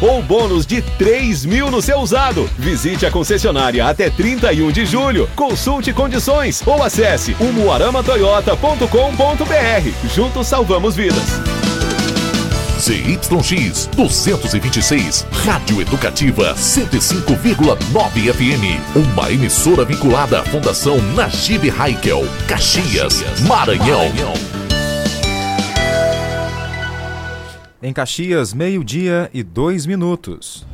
ou bônus de 3 mil no seu usado. Visite a concessionária até 31 de julho. Consulte condições ou acesse umuaramatoyota.com.br. Juntos salvamos vidas. ZYX 226, Rádio Educativa 105,9 FM. Uma emissora vinculada à Fundação Najib Haikel, Caxias, Maranhão. Em Caxias, meio-dia e dois minutos.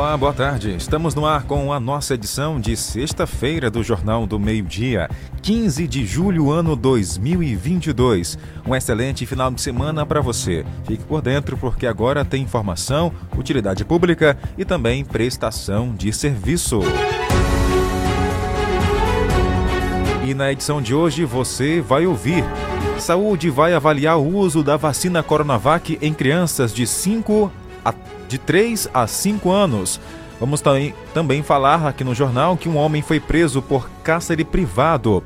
Olá, boa tarde. Estamos no ar com a nossa edição de sexta-feira do Jornal do Meio-Dia, 15 de julho, ano 2022. Um excelente final de semana para você. Fique por dentro porque agora tem informação, utilidade pública e também prestação de serviço. E na edição de hoje você vai ouvir. Saúde vai avaliar o uso da vacina Coronavac em crianças de 5 a de 3 a 5 anos. Vamos também, também falar aqui no jornal que um homem foi preso por cárcere privado.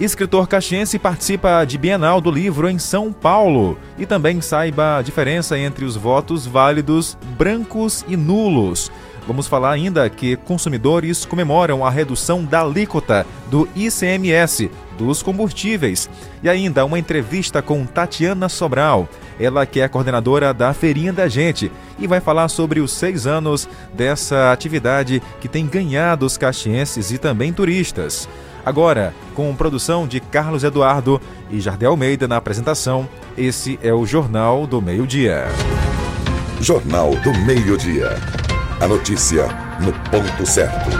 Escritor caxiense participa de Bienal do Livro em São Paulo e também saiba a diferença entre os votos válidos, brancos e nulos. Vamos falar ainda que consumidores comemoram a redução da alíquota do ICMS dos combustíveis. E ainda uma entrevista com Tatiana Sobral, ela que é coordenadora da Feirinha da Gente e vai falar sobre os seis anos dessa atividade que tem ganhado os caxienses e também turistas. Agora, com produção de Carlos Eduardo e Jardel Almeida na apresentação, esse é o Jornal do Meio-Dia. Jornal do Meio-Dia. A notícia no ponto certo.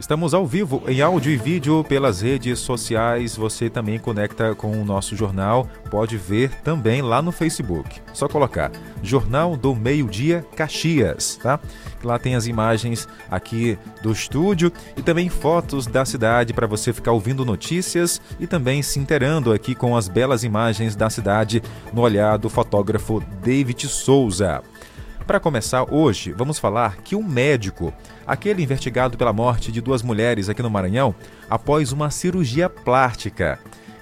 Estamos ao vivo em áudio e vídeo pelas redes sociais. Você também conecta com o nosso jornal, pode ver também lá no Facebook. Só colocar Jornal do Meio Dia Caxias, tá? Lá tem as imagens aqui do estúdio e também fotos da cidade para você ficar ouvindo notícias e também se inteirando aqui com as belas imagens da cidade no olhar do fotógrafo David Souza. Para começar hoje, vamos falar que um médico, aquele investigado pela morte de duas mulheres aqui no Maranhão, após uma cirurgia plástica.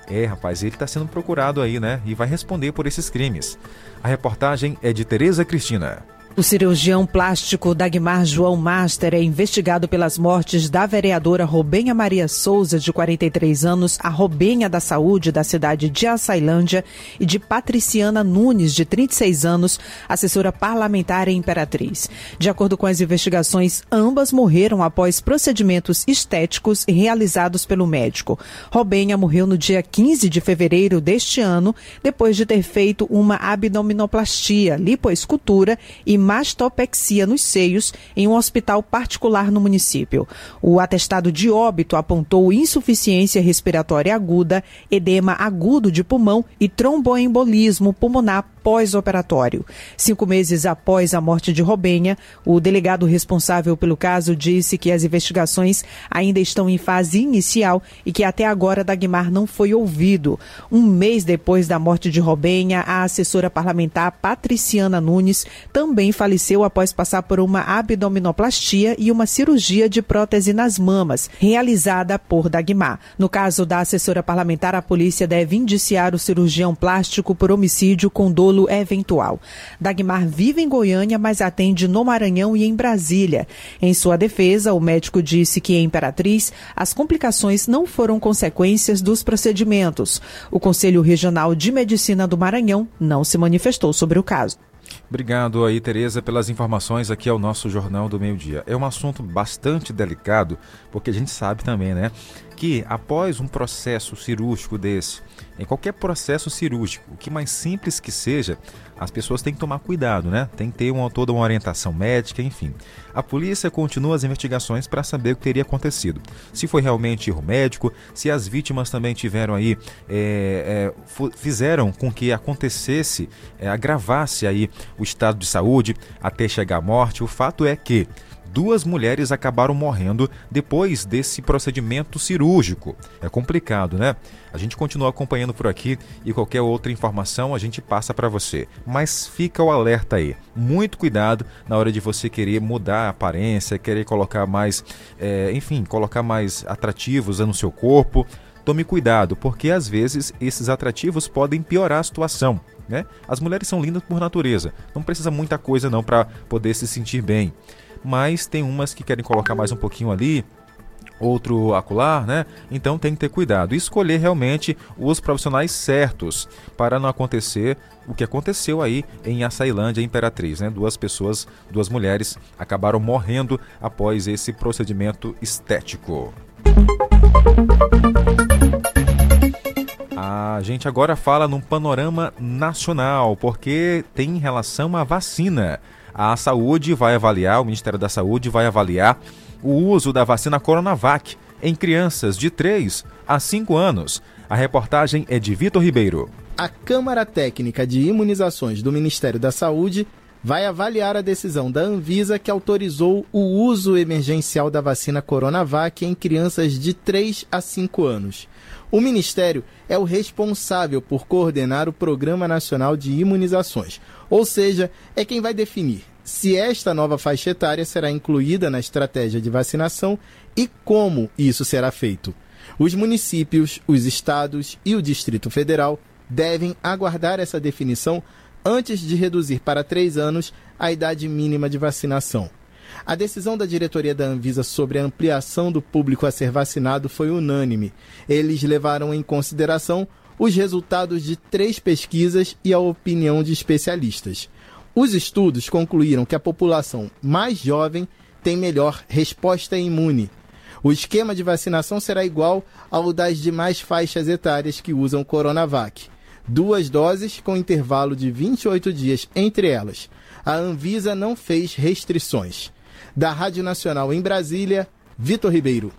É, rapaz, ele está sendo procurado aí, né? E vai responder por esses crimes. A reportagem é de Tereza Cristina. O cirurgião plástico Dagmar João Master é investigado pelas mortes da vereadora Robenha Maria Souza, de 43 anos, a Robenha da Saúde, da cidade de Açailândia, e de Patriciana Nunes, de 36 anos, assessora parlamentar em Imperatriz. De acordo com as investigações, ambas morreram após procedimentos estéticos realizados pelo médico. Robenha morreu no dia 15 de fevereiro deste ano, depois de ter feito uma abdominoplastia, lipoescultura e mastopexia nos seios em um hospital particular no município. O atestado de óbito apontou insuficiência respiratória aguda, edema agudo de pulmão e tromboembolismo pulmonar pós-operatório. Cinco meses após a morte de Robenha, o delegado responsável pelo caso disse que as investigações ainda estão em fase inicial e que até agora Dagmar não foi ouvido. Um mês depois da morte de Robenha, a assessora parlamentar Patriciana Nunes também faleceu após passar por uma abdominoplastia e uma cirurgia de prótese nas mamas, realizada por Dagmar. No caso da assessora parlamentar, a polícia deve indiciar o cirurgião plástico por homicídio com dolo eventual. Dagmar vive em Goiânia, mas atende no Maranhão e em Brasília. Em sua defesa, o médico disse que em Imperatriz as complicações não foram consequências dos procedimentos. O Conselho Regional de Medicina do Maranhão não se manifestou sobre o caso. Obrigado aí, Tereza, pelas informações aqui ao nosso Jornal do Meio Dia. É um assunto bastante delicado, porque a gente sabe também, né, que após um processo cirúrgico desse, em qualquer processo cirúrgico, o que mais simples que seja, as pessoas têm que tomar cuidado, né? Tem que ter uma, toda uma orientação médica, enfim. A polícia continua as investigações para saber o que teria acontecido. Se foi realmente erro médico, se as vítimas também tiveram aí, é, é, fizeram com que acontecesse, é, agravasse aí o estado de saúde até chegar à morte. O fato é que duas mulheres acabaram morrendo depois desse procedimento cirúrgico. É complicado, né? A gente continua acompanhando por aqui e qualquer outra informação a gente passa para você. Mas fica o alerta aí. Muito cuidado na hora de você querer mudar a aparência, querer colocar mais, é, enfim, colocar mais atrativos no seu corpo. Tome cuidado, porque às vezes esses atrativos podem piorar a situação. Né? As mulheres são lindas por natureza, não precisa muita coisa não para poder se sentir bem. Mas tem umas que querem colocar mais um pouquinho ali, outro acular, né? Então tem que ter cuidado e escolher realmente os profissionais certos para não acontecer o que aconteceu aí em Açailândia Imperatriz, né? Duas pessoas, duas mulheres acabaram morrendo após esse procedimento estético. A gente agora fala num panorama nacional, porque tem relação à vacina. A saúde vai avaliar, o Ministério da Saúde vai avaliar o uso da vacina Coronavac em crianças de 3 a 5 anos. A reportagem é de Vitor Ribeiro. A Câmara Técnica de Imunizações do Ministério da Saúde vai avaliar a decisão da Anvisa que autorizou o uso emergencial da vacina Coronavac em crianças de 3 a 5 anos. O Ministério é o responsável por coordenar o Programa Nacional de Imunizações, ou seja, é quem vai definir se esta nova faixa etária será incluída na estratégia de vacinação e como isso será feito. Os municípios, os estados e o Distrito Federal devem aguardar essa definição antes de reduzir para três anos a idade mínima de vacinação. A decisão da diretoria da Anvisa sobre a ampliação do público a ser vacinado foi unânime. Eles levaram em consideração os resultados de três pesquisas e a opinião de especialistas. Os estudos concluíram que a população mais jovem tem melhor resposta imune. O esquema de vacinação será igual ao das demais faixas etárias que usam Coronavac. Duas doses com intervalo de 28 dias entre elas. A Anvisa não fez restrições. Da Rádio Nacional em Brasília, Vitor Ribeiro.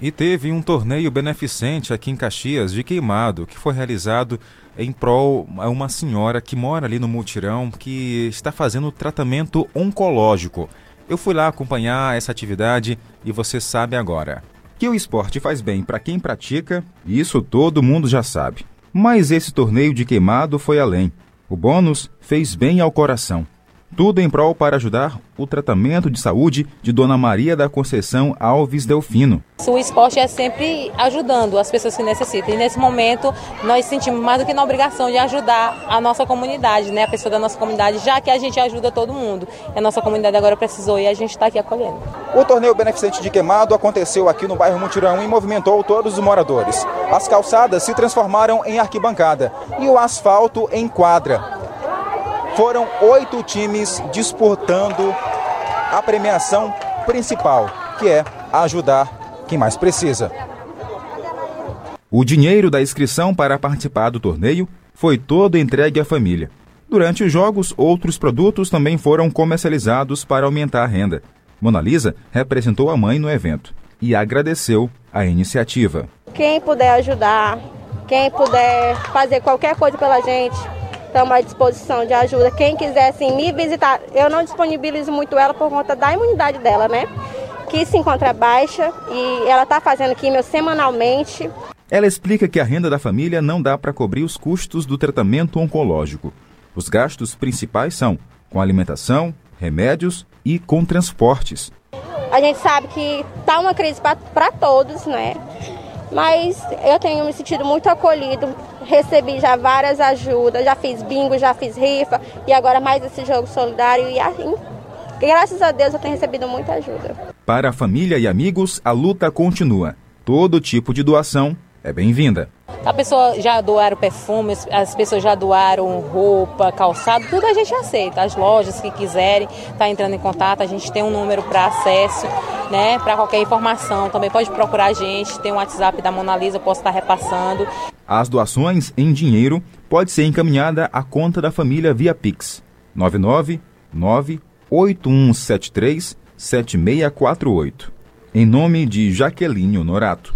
E teve um torneio beneficente aqui em Caxias de queimado, que foi realizado em prol a uma senhora que mora ali no Multirão, que está fazendo tratamento oncológico. Eu fui lá acompanhar essa atividade e você sabe agora. Que o esporte faz bem para quem pratica, isso todo mundo já sabe. Mas esse torneio de queimado foi além. O bônus fez bem ao coração. Tudo em prol para ajudar o tratamento de saúde de Dona Maria da Conceição Alves Delfino. O esporte é sempre ajudando as pessoas que necessitam. E nesse momento nós sentimos mais do que na obrigação de ajudar a nossa comunidade, né? a pessoa da nossa comunidade, já que a gente ajuda todo mundo. E a nossa comunidade agora precisou e a gente está aqui acolhendo. O torneio beneficente de queimado aconteceu aqui no bairro Mutirão e movimentou todos os moradores. As calçadas se transformaram em arquibancada e o asfalto em quadra foram oito times disputando a premiação principal, que é ajudar quem mais precisa. O dinheiro da inscrição para participar do torneio foi todo entregue à família. Durante os jogos, outros produtos também foram comercializados para aumentar a renda. Mona Lisa representou a mãe no evento e agradeceu a iniciativa. Quem puder ajudar, quem puder fazer qualquer coisa pela gente, estamos à disposição de ajuda. Quem quiser assim, me visitar, eu não disponibilizo muito ela por conta da imunidade dela, né? Que se encontra baixa e ela está fazendo químio semanalmente. Ela explica que a renda da família não dá para cobrir os custos do tratamento oncológico. Os gastos principais são com alimentação, remédios e com transportes. A gente sabe que está uma crise para todos, né? Mas eu tenho me sentido muito acolhido, recebi já várias ajudas, já fiz bingo, já fiz rifa e agora mais esse jogo solidário e assim, graças a Deus eu tenho recebido muita ajuda. Para a família e amigos, a luta continua. Todo tipo de doação é bem-vinda. A pessoa já doaram perfume, as pessoas já doaram roupa, calçado, tudo a gente aceita. As lojas que quiserem tá entrando em contato, a gente tem um número para acesso, né, para qualquer informação. Também pode procurar a gente, tem um WhatsApp da Mona Lisa, eu posso estar repassando. As doações em dinheiro pode ser encaminhada à conta da família via Pix 999 8173 7648. Em nome de Jaqueline Honorato.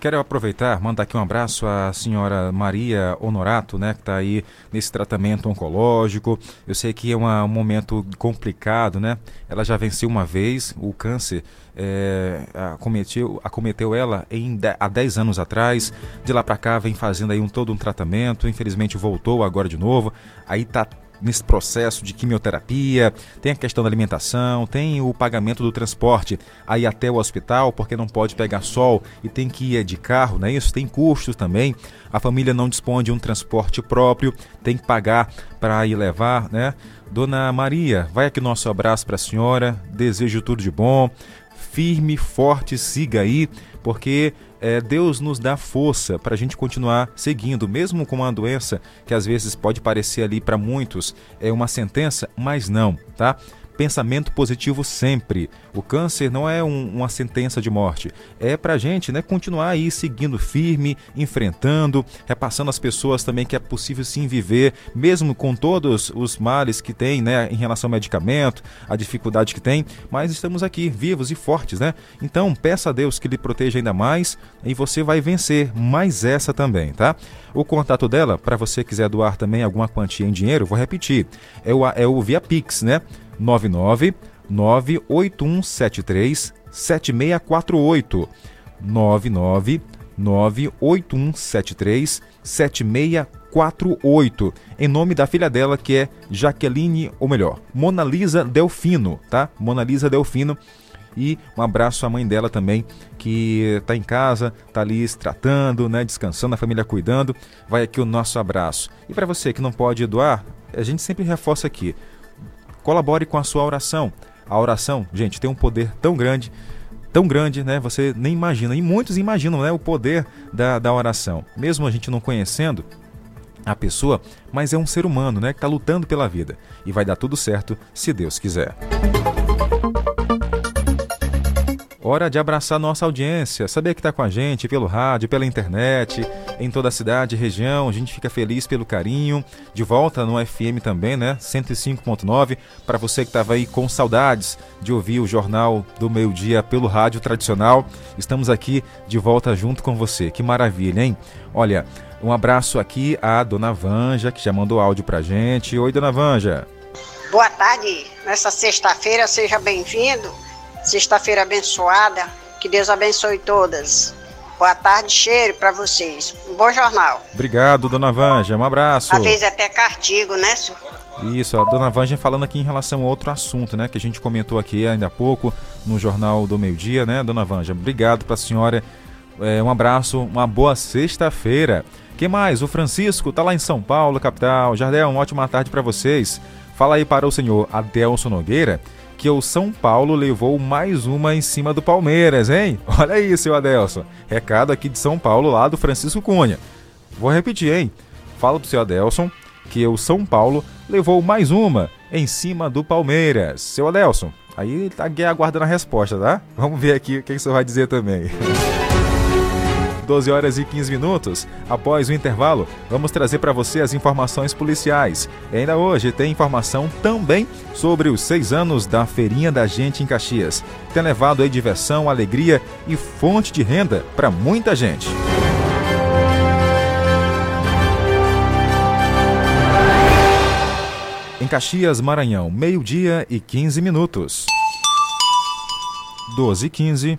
Quero aproveitar, mandar aqui um abraço à senhora Maria Honorato, né, que está aí nesse tratamento oncológico. Eu sei que é uma, um momento complicado, né? Ela já venceu uma vez o câncer, é, acometeu, acometeu ela em, há 10 anos atrás. De lá para cá vem fazendo aí um, todo um tratamento. Infelizmente voltou agora de novo. Aí tá nesse processo de quimioterapia, tem a questão da alimentação, tem o pagamento do transporte aí até o hospital, porque não pode pegar sol e tem que ir de carro, não é isso? Tem custos também. A família não dispõe de um transporte próprio, tem que pagar para ir levar, né? Dona Maria, vai aqui nosso abraço para a senhora, desejo tudo de bom, firme, forte, siga aí, porque é, Deus nos dá força para a gente continuar seguindo, mesmo com uma doença que às vezes pode parecer ali para muitos é uma sentença, mas não, tá? Pensamento positivo sempre. O câncer não é um, uma sentença de morte. É para gente né, continuar aí seguindo firme, enfrentando, repassando às pessoas também que é possível sim viver, mesmo com todos os males que tem né, em relação ao medicamento, a dificuldade que tem, mas estamos aqui vivos e fortes, né? Então peça a Deus que lhe proteja ainda mais e você vai vencer mais essa também, tá? O contato dela, para você quiser doar também alguma quantia em dinheiro, vou repetir, é o, é o Via Pix, né? 99 98173 7648 99 98173 7648 em nome da filha dela que é Jaqueline, ou melhor, Mona Lisa Delfino, tá? Mona Lisa Delfino e um abraço à mãe dela também, que está em casa, está ali se tratando, né, descansando, a família cuidando. Vai aqui o nosso abraço. E para você que não pode doar, a gente sempre reforça aqui. Colabore com a sua oração. A oração, gente, tem um poder tão grande, tão grande, né? Você nem imagina. E muitos imaginam, né? O poder da, da oração. Mesmo a gente não conhecendo a pessoa, mas é um ser humano, né? Que está lutando pela vida. E vai dar tudo certo se Deus quiser. Hora de abraçar nossa audiência, saber que está com a gente pelo rádio, pela internet, em toda a cidade e região. A gente fica feliz pelo carinho. De volta no FM também, né? 105.9. Para você que estava aí com saudades de ouvir o Jornal do Meio Dia pelo rádio tradicional, estamos aqui de volta junto com você. Que maravilha, hein? Olha, um abraço aqui à dona Vanja, que já mandou áudio pra gente. Oi, dona Vanja. Boa tarde. Nessa sexta-feira, seja bem-vindo Sexta-feira abençoada. Que Deus abençoe todas. Boa tarde, cheiro para vocês. Um bom jornal. Obrigado, dona Vanja. Um abraço. Às vezes é até cartigo, né, senhor? Isso, a dona Vanja falando aqui em relação a outro assunto, né? Que a gente comentou aqui ainda há pouco no Jornal do Meio Dia, né, dona Vanja? Obrigado para a senhora. É, um abraço, uma boa sexta-feira. que mais? O Francisco tá lá em São Paulo, capital. Jardel, uma ótima tarde para vocês. Fala aí para o senhor Adelson Nogueira que o São Paulo levou mais uma em cima do Palmeiras, hein? Olha aí, seu Adelson. Recado aqui de São Paulo, lá do Francisco Cunha. Vou repetir, hein? Fala pro seu Adelson que o São Paulo levou mais uma em cima do Palmeiras. Seu Adelson, aí tá aguardando a resposta, tá? Vamos ver aqui o que, que você vai dizer também. 12 horas e 15 minutos. Após o intervalo, vamos trazer para você as informações policiais. E ainda hoje tem informação também sobre os seis anos da Feirinha da Gente em Caxias. Tem levado aí diversão, alegria e fonte de renda para muita gente. Em Caxias, Maranhão, meio-dia e 15 minutos. 12 e 15.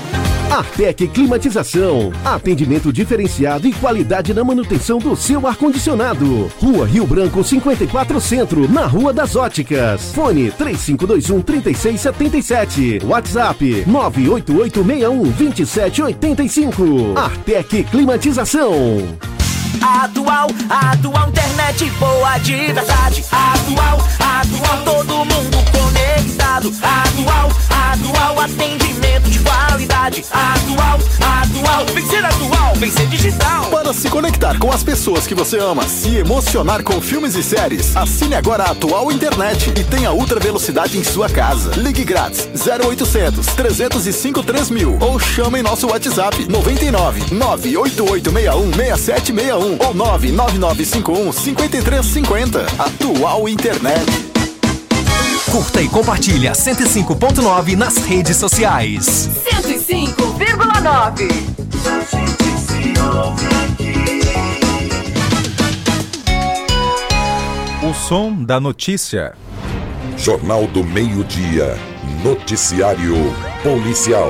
Artec Climatização. Atendimento diferenciado e qualidade na manutenção do seu ar-condicionado. Rua Rio Branco 54 Centro, na Rua das Óticas. Fone 3521 3677. WhatsApp 98861 2785. Artec Climatização. Atual, atual internet boa de verdade. Atual, atual todo mundo conectado. Atual, conectar conversar com as pessoas que você ama, se emocionar com filmes e séries, assine agora a Atual Internet e tenha ultra velocidade em sua casa. Ligue grátis 0800 305 3000 ou chame nosso WhatsApp 99 98861 6761 ou 99951 5350. Atual Internet. Curta e compartilha 105.9 nas redes sociais. 105,9. O som da notícia. Jornal do Meio-Dia. Noticiário Policial.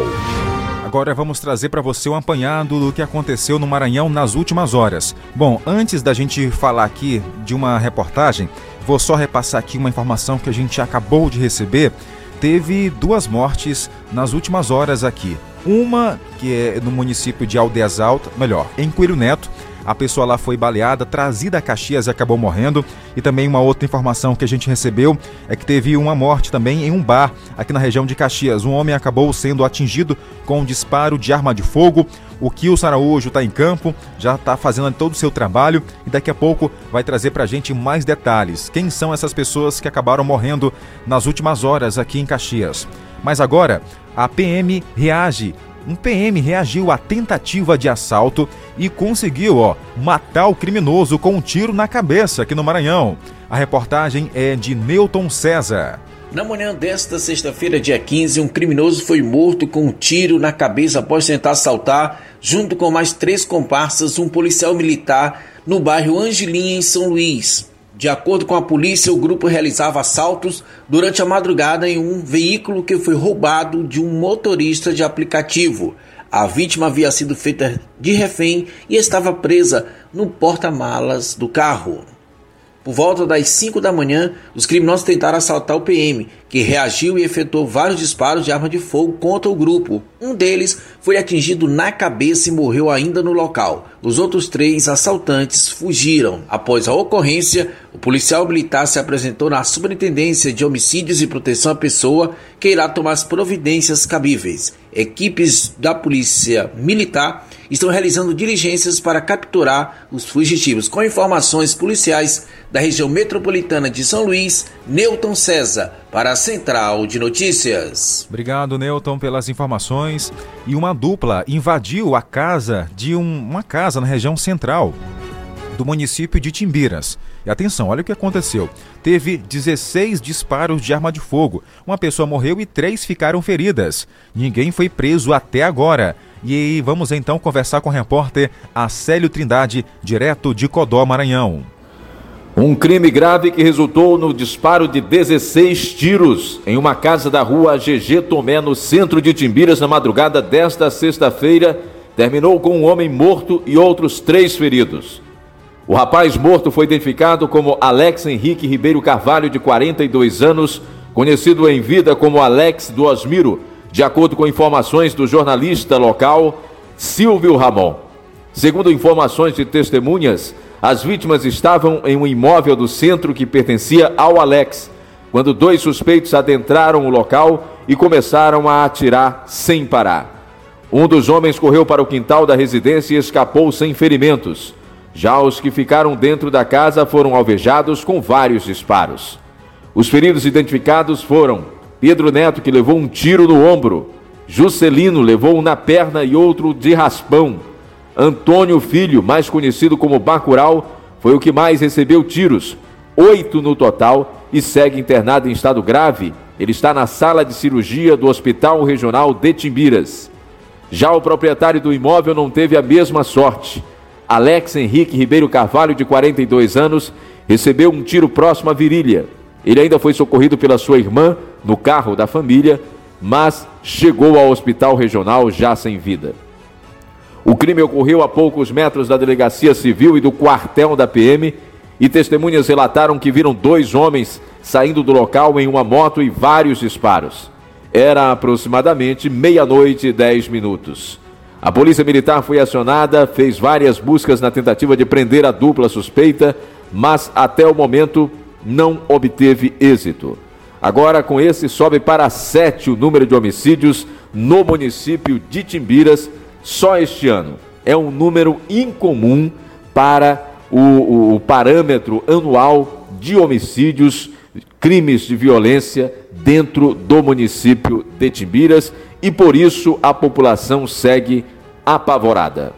Agora vamos trazer para você um apanhado do que aconteceu no Maranhão nas últimas horas. Bom, antes da gente falar aqui de uma reportagem, vou só repassar aqui uma informação que a gente acabou de receber. Teve duas mortes nas últimas horas aqui. Uma que é no município de Aldeias Altas, melhor, em Coelho Neto, a pessoa lá foi baleada, trazida a Caxias e acabou morrendo. E também uma outra informação que a gente recebeu é que teve uma morte também em um bar aqui na região de Caxias. Um homem acabou sendo atingido com um disparo de arma de fogo. O Kilson Araújo está em campo, já está fazendo todo o seu trabalho e daqui a pouco vai trazer para a gente mais detalhes. Quem são essas pessoas que acabaram morrendo nas últimas horas aqui em Caxias? Mas agora, a PM reage um PM reagiu à tentativa de assalto e conseguiu, ó, matar o criminoso com um tiro na cabeça aqui no Maranhão. A reportagem é de Newton César. Na manhã desta sexta-feira, dia 15, um criminoso foi morto com um tiro na cabeça após tentar assaltar, junto com mais três comparsas, um policial militar no bairro Angelim, em São Luís. De acordo com a polícia, o grupo realizava assaltos durante a madrugada em um veículo que foi roubado de um motorista de aplicativo. A vítima havia sido feita de refém e estava presa no porta-malas do carro. Por volta das 5 da manhã, os criminosos tentaram assaltar o PM, que reagiu e efetuou vários disparos de arma de fogo contra o grupo. Um deles foi atingido na cabeça e morreu ainda no local. Os outros três assaltantes fugiram. Após a ocorrência, o policial militar se apresentou na Superintendência de Homicídios e Proteção à Pessoa, que irá tomar as providências cabíveis. Equipes da Polícia Militar estão realizando diligências para capturar os fugitivos. Com informações policiais da região metropolitana de São Luís, Newton César, para a Central de Notícias. Obrigado, Newton, pelas informações. E uma dupla invadiu a casa de um, uma casa na região central do município de Timbiras. E atenção, olha o que aconteceu. Teve 16 disparos de arma de fogo. Uma pessoa morreu e três ficaram feridas. Ninguém foi preso até agora. E vamos então conversar com o repórter Acélio Trindade, direto de Codó, Maranhão. Um crime grave que resultou no disparo de 16 tiros em uma casa da rua GG Tomé, no centro de Timbiras, na madrugada desta sexta-feira, terminou com um homem morto e outros três feridos. O rapaz morto foi identificado como Alex Henrique Ribeiro Carvalho, de 42 anos, conhecido em vida como Alex do Osmiro, de acordo com informações do jornalista local Silvio Ramon. Segundo informações de testemunhas, as vítimas estavam em um imóvel do centro que pertencia ao Alex, quando dois suspeitos adentraram o local e começaram a atirar sem parar. Um dos homens correu para o quintal da residência e escapou sem ferimentos. Já os que ficaram dentro da casa foram alvejados com vários disparos. Os feridos identificados foram Pedro Neto, que levou um tiro no ombro, Juscelino levou um na perna e outro de raspão. Antônio Filho, mais conhecido como Bacural, foi o que mais recebeu tiros, oito no total, e segue internado em estado grave. Ele está na sala de cirurgia do Hospital Regional de Timbiras. Já o proprietário do imóvel não teve a mesma sorte. Alex Henrique Ribeiro Carvalho, de 42 anos, recebeu um tiro próximo à virilha. Ele ainda foi socorrido pela sua irmã no carro da família, mas chegou ao hospital regional já sem vida. O crime ocorreu a poucos metros da delegacia civil e do quartel da PM, e testemunhas relataram que viram dois homens saindo do local em uma moto e vários disparos. Era aproximadamente meia-noite e dez minutos. A polícia militar foi acionada, fez várias buscas na tentativa de prender a dupla suspeita, mas até o momento não obteve êxito. Agora, com esse, sobe para sete o número de homicídios no município de Timbiras só este ano. É um número incomum para o, o, o parâmetro anual de homicídios, crimes de violência dentro do município de Timbiras e por isso a população segue apavorada.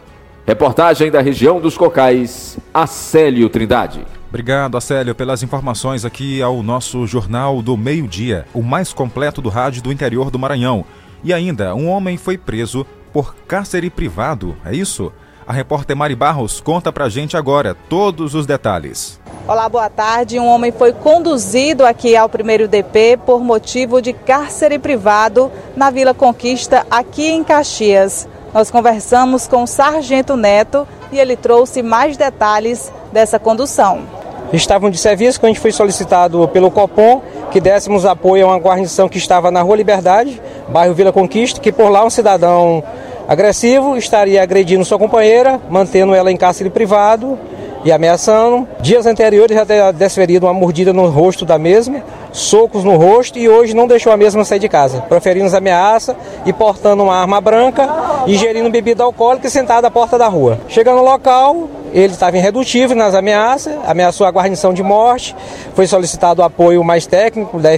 Reportagem da região dos Cocais, Acélio Trindade. Obrigado, Acélio, pelas informações aqui ao nosso Jornal do Meio-Dia, o mais completo do rádio do interior do Maranhão. E ainda, um homem foi preso por cárcere privado, é isso? A repórter Mari Barros conta pra gente agora todos os detalhes. Olá, boa tarde. Um homem foi conduzido aqui ao primeiro DP por motivo de cárcere privado na Vila Conquista, aqui em Caxias. Nós conversamos com o Sargento Neto e ele trouxe mais detalhes dessa condução. Estavam de serviço quando a gente foi solicitado pelo Copom que dessemos apoio a uma guarnição que estava na Rua Liberdade, bairro Vila Conquista, que por lá um cidadão agressivo estaria agredindo sua companheira, mantendo ela em cárcere privado e ameaçando. Dias anteriores já teria desferido uma mordida no rosto da mesma, socos no rosto e hoje não deixou a mesma sair de casa, proferindo ameaça e portando uma arma branca, ingerindo bebida alcoólica e sentado à porta da rua. Chegando no local, ele estava irredutível nas ameaças, ameaçou a guarnição de morte, foi solicitado apoio mais técnico da,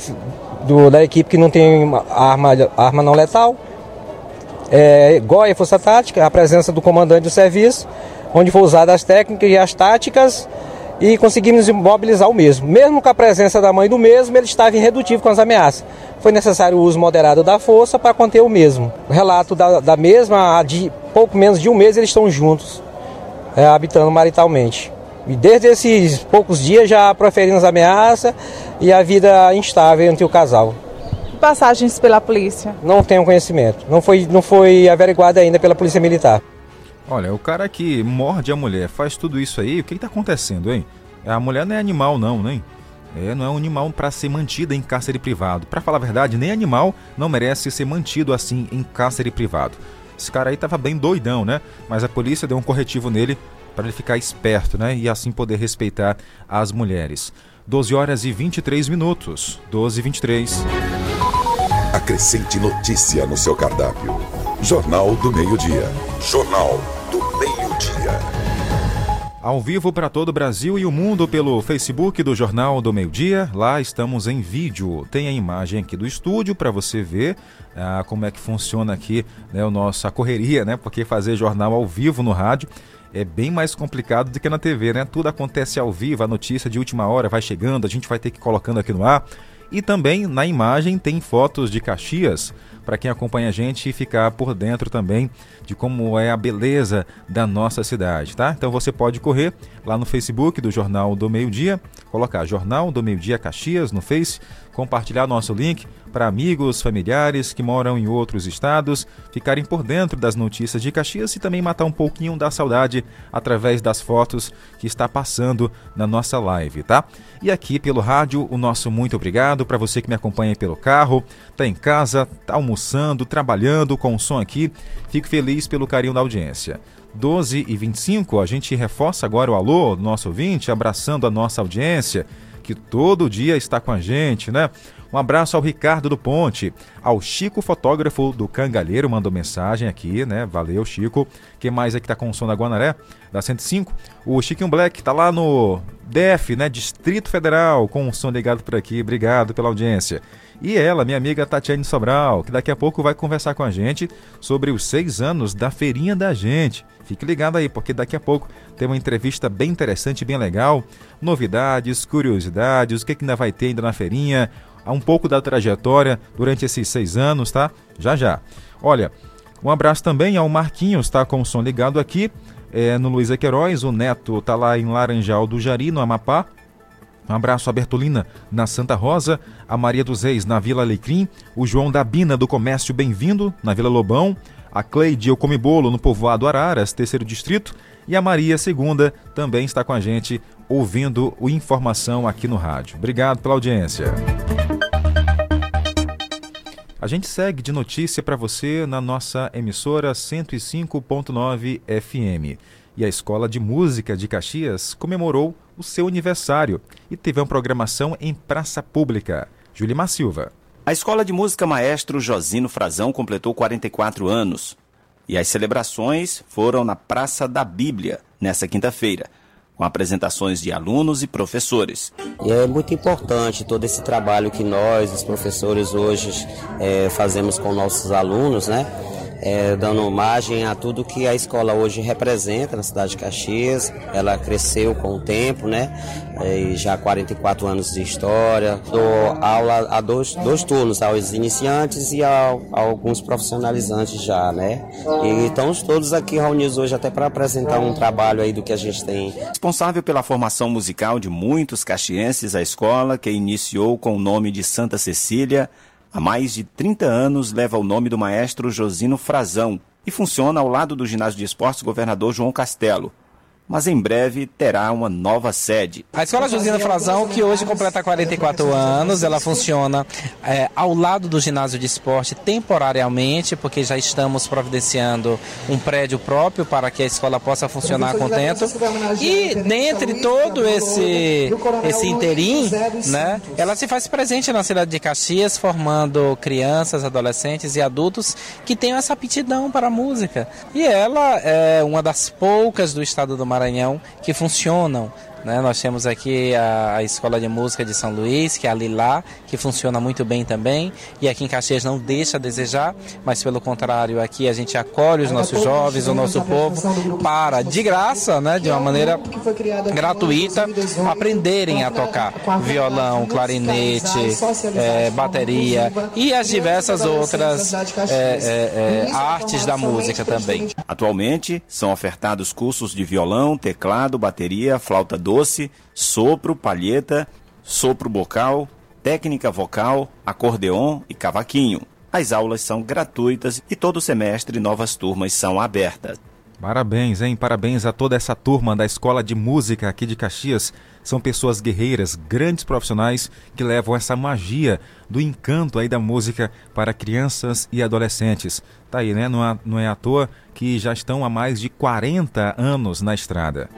do, da equipe que não tem arma, arma não letal. É, GOE Força Tática, a presença do comandante do serviço, onde foi usada as técnicas e as táticas e conseguimos imobilizar o mesmo. Mesmo com a presença da mãe do mesmo, ele estava irredutível com as ameaças. Foi necessário o uso moderado da força para conter o mesmo. O relato da, da mesma, de pouco menos de um mês, eles estão juntos, é, habitando maritalmente. E desde esses poucos dias já proferindo as ameaças e a vida instável entre o casal. Passagens pela polícia? Não tenho conhecimento. Não foi, não foi averiguado ainda pela polícia militar. Olha, o cara que morde a mulher, faz tudo isso aí, o que está acontecendo, hein? A mulher não é animal, não, nem. É, não é um animal para ser mantida em cárcere privado. Para falar a verdade, nem animal não merece ser mantido assim em cárcere privado. Esse cara aí tava bem doidão, né? Mas a polícia deu um corretivo nele para ele ficar esperto, né? E assim poder respeitar as mulheres. 12 horas e 23 minutos. 12 e 23. Acrescente notícia no seu cardápio. Jornal do Meio-Dia. Jornal Meio-Dia. Ao vivo para todo o Brasil e o mundo pelo Facebook do Jornal do Meio Dia. Lá estamos em vídeo. Tem a imagem aqui do estúdio para você ver ah, como é que funciona aqui né, o nossa correria, né? Porque fazer jornal ao vivo no rádio é bem mais complicado do que na TV, né? Tudo acontece ao vivo, a notícia de última hora vai chegando, a gente vai ter que ir colocando aqui no ar. E também na imagem tem fotos de Caxias para quem acompanha a gente ficar por dentro também de como é a beleza da nossa cidade, tá? Então você pode correr lá no Facebook do Jornal do Meio Dia, colocar Jornal do Meio Dia Caxias no Face, compartilhar nosso link para amigos, familiares que moram em outros estados, ficarem por dentro das notícias de Caxias e também matar um pouquinho da saudade através das fotos que está passando na nossa live, tá? E aqui pelo rádio, o nosso muito obrigado para você que me acompanha pelo carro, tá em casa, tá almoçando, trabalhando com o som aqui. Fico feliz pelo carinho da audiência. 12 e 25, a gente reforça agora o alô do nosso ouvinte, abraçando a nossa audiência que todo dia está com a gente, né? Um abraço ao Ricardo do Ponte, ao Chico, fotógrafo do Cangalheiro, mandou mensagem aqui, né? Valeu, Chico. Quem mais aqui tá com o som da Guanaré? Da 105. O Chiquinho Black tá lá no DF, né? Distrito Federal, com o som ligado por aqui. Obrigado pela audiência. E ela, minha amiga Tatiane Sobral, que daqui a pouco vai conversar com a gente sobre os seis anos da feirinha da gente. Fique ligado aí, porque daqui a pouco tem uma entrevista bem interessante, bem legal. Novidades, curiosidades, o que, que ainda vai ter ainda na feirinha, um pouco da trajetória durante esses seis anos, tá? Já já. Olha, um abraço também ao Marquinhos, tá com o som ligado aqui. É, no Luiz Queiroz, o Neto tá lá em Laranjal do Jari, no Amapá. Um abraço a Bertolina, na Santa Rosa, a Maria dos Reis, na Vila Alecrim, o João da Bina, do Comércio Bem-vindo, na Vila Lobão, a Cleide Eu Come Bolo, no povoado Araras, terceiro distrito, e a Maria Segunda também está com a gente, ouvindo o Informação aqui no rádio. Obrigado pela audiência. A gente segue de notícia para você na nossa emissora 105.9 FM. E a Escola de Música de Caxias comemorou o seu aniversário e teve uma programação em praça pública. Julimar Silva. A Escola de Música Maestro Josino Frazão completou 44 anos. E as celebrações foram na Praça da Bíblia, nesta quinta-feira, com apresentações de alunos e professores. E é muito importante todo esse trabalho que nós, os professores, hoje é, fazemos com nossos alunos, né? É, dando margem a tudo que a escola hoje representa na cidade de Caxias. Ela cresceu com o tempo, né? É, já há 44 anos de história. Dou aula a dois, dois turnos, aos iniciantes e a alguns profissionalizantes já, né? E estamos todos aqui reunidos hoje até para apresentar um trabalho aí do que a gente tem. Responsável pela formação musical de muitos caxienses, a escola, que iniciou com o nome de Santa Cecília, Há mais de 30 anos leva o nome do maestro Josino Frazão e funciona ao lado do ginásio de esportes Governador João Castelo, mas em breve terá uma nova sede. A Escola Josina Frazão, que hoje completa 44 anos, ela funciona é, ao lado do ginásio de esporte temporariamente, porque já estamos providenciando um prédio próprio para que a escola possa funcionar contento. E dentre todo esse, esse interim, né, ela se faz presente na cidade de Caxias, formando crianças, adolescentes e adultos que tenham essa aptidão para a música. E ela é uma das poucas do estado do Maranhão Maranhão que funcionam né? Nós temos aqui a, a, Escola de Música de São Luís, que é a Lilá, que funciona muito bem também. E aqui em Caxias não deixa a desejar, mas pelo contrário, aqui a gente acolhe os nossos jovens, o nosso povo, para, de graça, né? de uma maneira gratuita, aprenderem a tocar violão, clarinete, é, bateria e as diversas outras é, é, é, artes da música também. Atualmente são ofertados cursos de violão, teclado, bateria, flauta doce doce, sopro, palheta, sopro bocal, técnica vocal, acordeon e cavaquinho. As aulas são gratuitas e todo semestre novas turmas são abertas. Parabéns, hein? Parabéns a toda essa turma da Escola de Música aqui de Caxias. São pessoas guerreiras, grandes profissionais que levam essa magia do encanto aí da música para crianças e adolescentes. Tá aí, né? Não é, não é à toa que já estão há mais de 40 anos na estrada.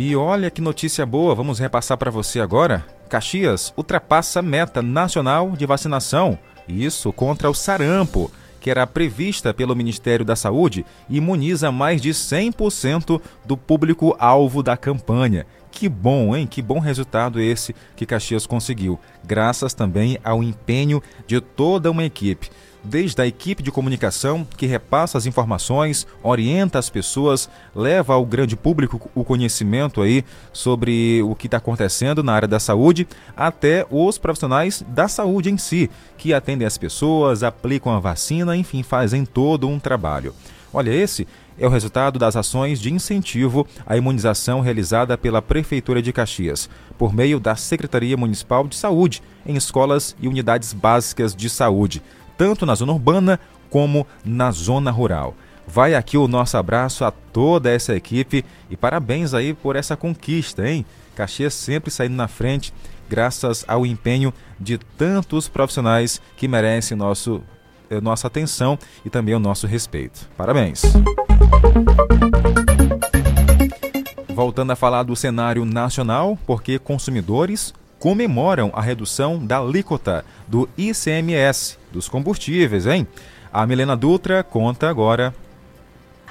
E olha que notícia boa, vamos repassar para você agora. Caxias ultrapassa meta nacional de vacinação, isso contra o sarampo, que era prevista pelo Ministério da Saúde e imuniza mais de 100% do público-alvo da campanha. Que bom, hein? Que bom resultado esse que Caxias conseguiu, graças também ao empenho de toda uma equipe desde a equipe de comunicação que repassa as informações, orienta as pessoas, leva ao grande público o conhecimento aí sobre o que está acontecendo na área da saúde, até os profissionais da saúde em si, que atendem as pessoas, aplicam a vacina, enfim, fazem todo um trabalho. Olha, esse é o resultado das ações de incentivo à imunização realizada pela Prefeitura de Caxias, por meio da Secretaria Municipal de Saúde, em escolas e unidades básicas de saúde tanto na zona urbana como na zona rural. Vai aqui o nosso abraço a toda essa equipe e parabéns aí por essa conquista, hein? Caxias sempre saindo na frente, graças ao empenho de tantos profissionais que merecem nosso, nossa atenção e também o nosso respeito. Parabéns! Voltando a falar do cenário nacional, porque consumidores comemoram a redução da alíquota do ICMS dos combustíveis, hein? A Milena Dutra conta agora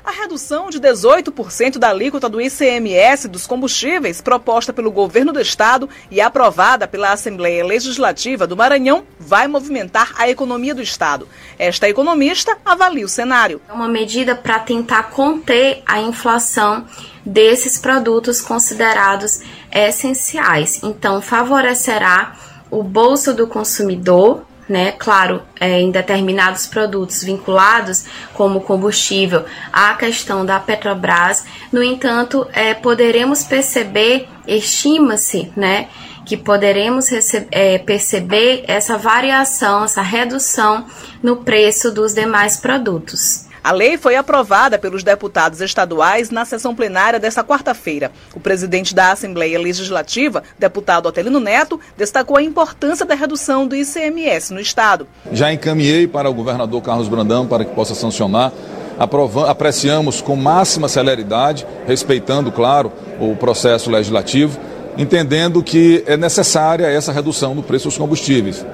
a redução de 18% da alíquota do ICMS dos combustíveis, proposta pelo governo do estado e aprovada pela Assembleia Legislativa do Maranhão, vai movimentar a economia do estado. Esta economista avalia o cenário. É uma medida para tentar conter a inflação desses produtos considerados essenciais. Então, favorecerá o bolso do consumidor, né? Claro, é, em determinados produtos vinculados, como combustível, à questão da Petrobras. No entanto, é, poderemos perceber, estima-se, né? Que poderemos é, perceber essa variação, essa redução no preço dos demais produtos. A lei foi aprovada pelos deputados estaduais na sessão plenária desta quarta-feira. O presidente da Assembleia Legislativa, deputado Otelino Neto, destacou a importância da redução do ICMS no Estado. Já encaminhei para o governador Carlos Brandão para que possa sancionar. Apreciamos com máxima celeridade, respeitando, claro, o processo legislativo, entendendo que é necessária essa redução do preço dos combustíveis.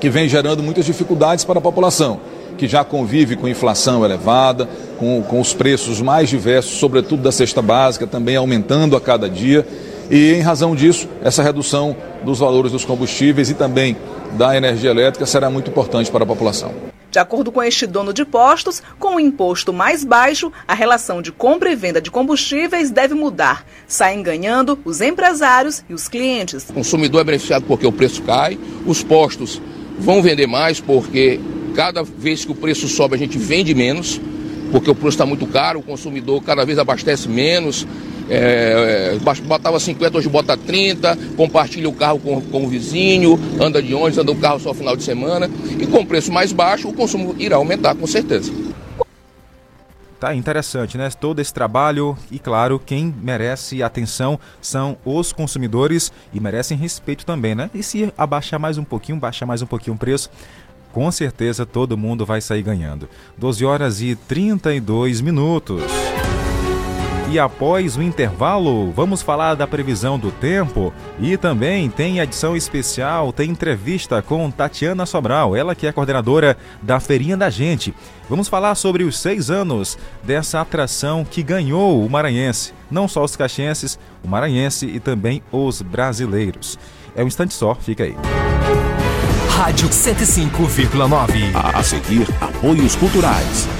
que vem gerando muitas dificuldades para a população, que já convive com inflação elevada, com, com os preços mais diversos, sobretudo da cesta básica, também aumentando a cada dia. E em razão disso, essa redução dos valores dos combustíveis e também da energia elétrica será muito importante para a população. De acordo com este dono de postos, com o imposto mais baixo, a relação de compra e venda de combustíveis deve mudar. Saem ganhando os empresários e os clientes. O consumidor é beneficiado porque o preço cai, os postos vão vender mais porque cada vez que o preço sobe a gente vende menos, porque o preço está muito caro, o consumidor cada vez abastece menos, é, botava 50, hoje bota 30, compartilha o carro com, com o vizinho, anda de ônibus, anda o carro só final de semana. E com preço mais baixo, o consumo irá aumentar, com certeza. Tá interessante, né? Todo esse trabalho e, claro, quem merece atenção são os consumidores e merecem respeito também, né? E se abaixar mais um pouquinho, baixar mais um pouquinho o preço, com certeza todo mundo vai sair ganhando. 12 horas e 32 minutos. E após o intervalo, vamos falar da previsão do tempo e também tem edição especial, tem entrevista com Tatiana Sobral, ela que é coordenadora da Feirinha da Gente. Vamos falar sobre os seis anos dessa atração que ganhou o maranhense, não só os caxienses, o maranhense e também os brasileiros. É um instante só, fica aí. Rádio 105,9. A seguir, apoios culturais.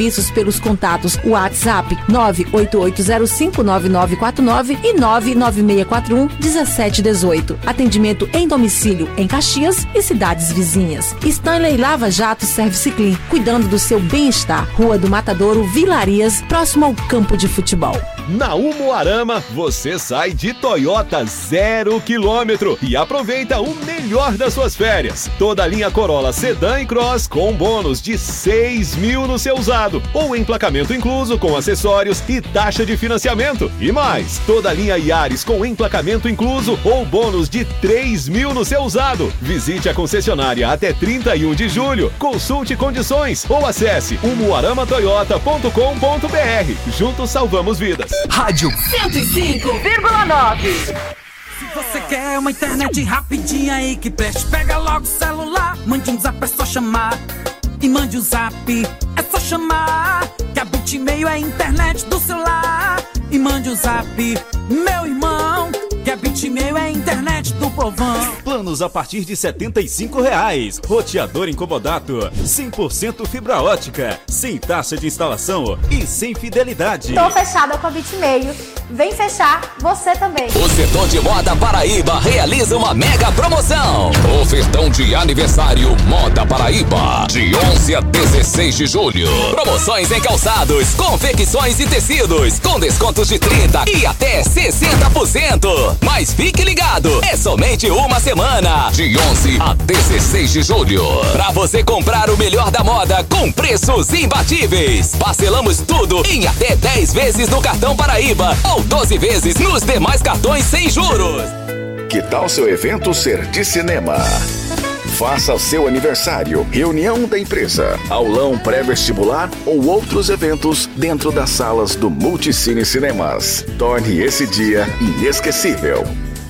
pelos contatos WhatsApp 988059949 e 996411718. Atendimento em domicílio em Caxias e cidades vizinhas. Stanley Lava Jato Service Clean, cuidando do seu bem-estar. Rua do Matadouro, Vilarias, próximo ao campo de futebol. Na Umuarama, você sai de Toyota zero quilômetro e aproveita o melhor das suas férias. Toda a linha Corolla Sedan e Cross com bônus de 6 mil no seu usado ou emplacamento incluso com acessórios e taxa de financiamento. E mais, toda a linha Yaris com emplacamento incluso ou bônus de 3 mil no seu usado. Visite a concessionária até 31 de julho. Consulte condições ou acesse umuaramatoyota.com.br. Juntos salvamos vidas. Rádio 105,9. Se você quer uma internet rapidinha aí que preste, pega logo o celular, mande um zap, é só chamar. E mande um zap, é só chamar. Que a Bitmail é a internet do celular. E mande um zap, meu irmão. Que a Bitmail é a internet do povão. Planos a partir de 75 reais. Roteador incomodato. 100% fibra ótica. Sem taxa de instalação e sem fidelidade. Tô fechada com a Bitmail. Vem fechar você também. O setor de moda Paraíba realiza uma mega promoção. Ofertão de aniversário Moda Paraíba. De 11 a 16 de julho. Promoções em calçados, confecções e tecidos. Com descontos de 30 e até 60%. Mas fique ligado, é somente uma semana. De 11 a 16 de julho. Pra você comprar o melhor da moda com preços imbatíveis. Parcelamos tudo em até 10 vezes no cartão Paraíba ou 12 vezes nos demais cartões sem juros. Que tal seu evento ser de cinema? Faça seu aniversário, reunião da empresa, aulão pré-vestibular ou outros eventos dentro das salas do Multicine Cinemas. Torne esse dia inesquecível.